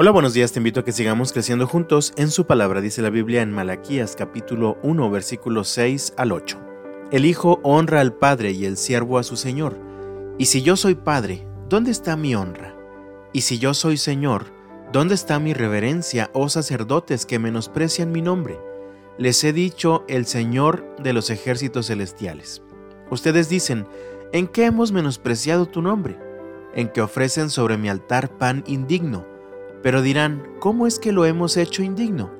Hola, buenos días, te invito a que sigamos creciendo juntos en su palabra, dice la Biblia en Malaquías capítulo 1, versículos 6 al 8. El Hijo honra al Padre y el siervo a su Señor. Y si yo soy Padre, ¿dónde está mi honra? Y si yo soy Señor, ¿dónde está mi reverencia, oh sacerdotes que menosprecian mi nombre? Les he dicho el Señor de los ejércitos celestiales. Ustedes dicen, ¿en qué hemos menospreciado tu nombre? En que ofrecen sobre mi altar pan indigno pero dirán, ¿cómo es que lo hemos hecho indigno?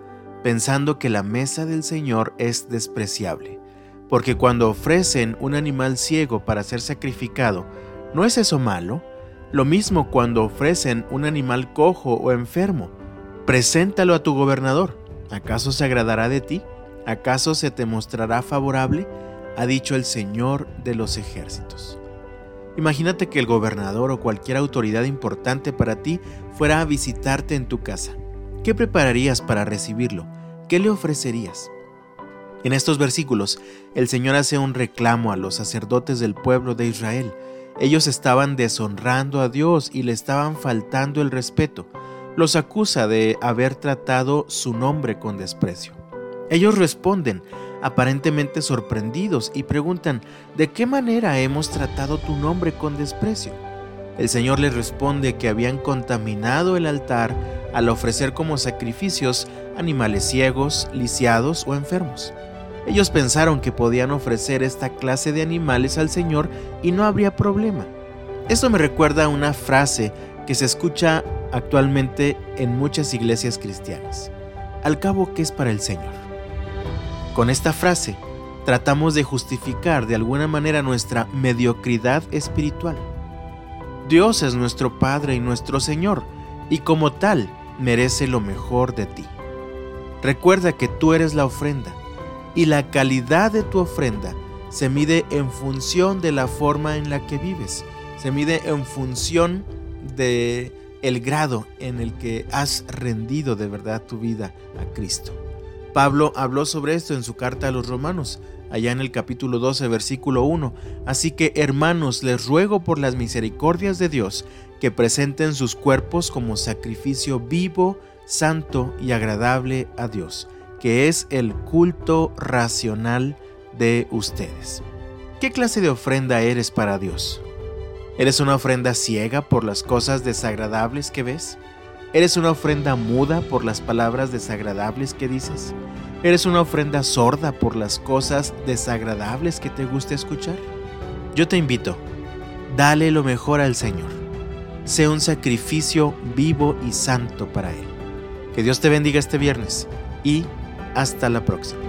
Pensando que la mesa del Señor es despreciable. Porque cuando ofrecen un animal ciego para ser sacrificado, ¿no es eso malo? Lo mismo cuando ofrecen un animal cojo o enfermo. Preséntalo a tu gobernador. ¿Acaso se agradará de ti? ¿Acaso se te mostrará favorable? Ha dicho el Señor de los ejércitos. Imagínate que el gobernador o cualquier autoridad importante para ti fuera a visitarte en tu casa. ¿Qué prepararías para recibirlo? ¿Qué le ofrecerías? En estos versículos, el Señor hace un reclamo a los sacerdotes del pueblo de Israel. Ellos estaban deshonrando a Dios y le estaban faltando el respeto. Los acusa de haber tratado su nombre con desprecio. Ellos responden, aparentemente sorprendidos, y preguntan, ¿de qué manera hemos tratado tu nombre con desprecio? El Señor les responde que habían contaminado el altar al ofrecer como sacrificios animales ciegos, lisiados o enfermos. Ellos pensaron que podían ofrecer esta clase de animales al Señor y no habría problema. Esto me recuerda a una frase que se escucha actualmente en muchas iglesias cristianas. Al cabo, ¿qué es para el Señor? Con esta frase tratamos de justificar de alguna manera nuestra mediocridad espiritual. Dios es nuestro Padre y nuestro Señor, y como tal merece lo mejor de ti. Recuerda que tú eres la ofrenda, y la calidad de tu ofrenda se mide en función de la forma en la que vives, se mide en función de el grado en el que has rendido de verdad tu vida a Cristo. Pablo habló sobre esto en su carta a los romanos, allá en el capítulo 12, versículo 1. Así que, hermanos, les ruego por las misericordias de Dios que presenten sus cuerpos como sacrificio vivo, santo y agradable a Dios, que es el culto racional de ustedes. ¿Qué clase de ofrenda eres para Dios? ¿Eres una ofrenda ciega por las cosas desagradables que ves? ¿Eres una ofrenda muda por las palabras desagradables que dices? ¿Eres una ofrenda sorda por las cosas desagradables que te gusta escuchar? Yo te invito, dale lo mejor al Señor. Sé un sacrificio vivo y santo para Él. Que Dios te bendiga este viernes y hasta la próxima.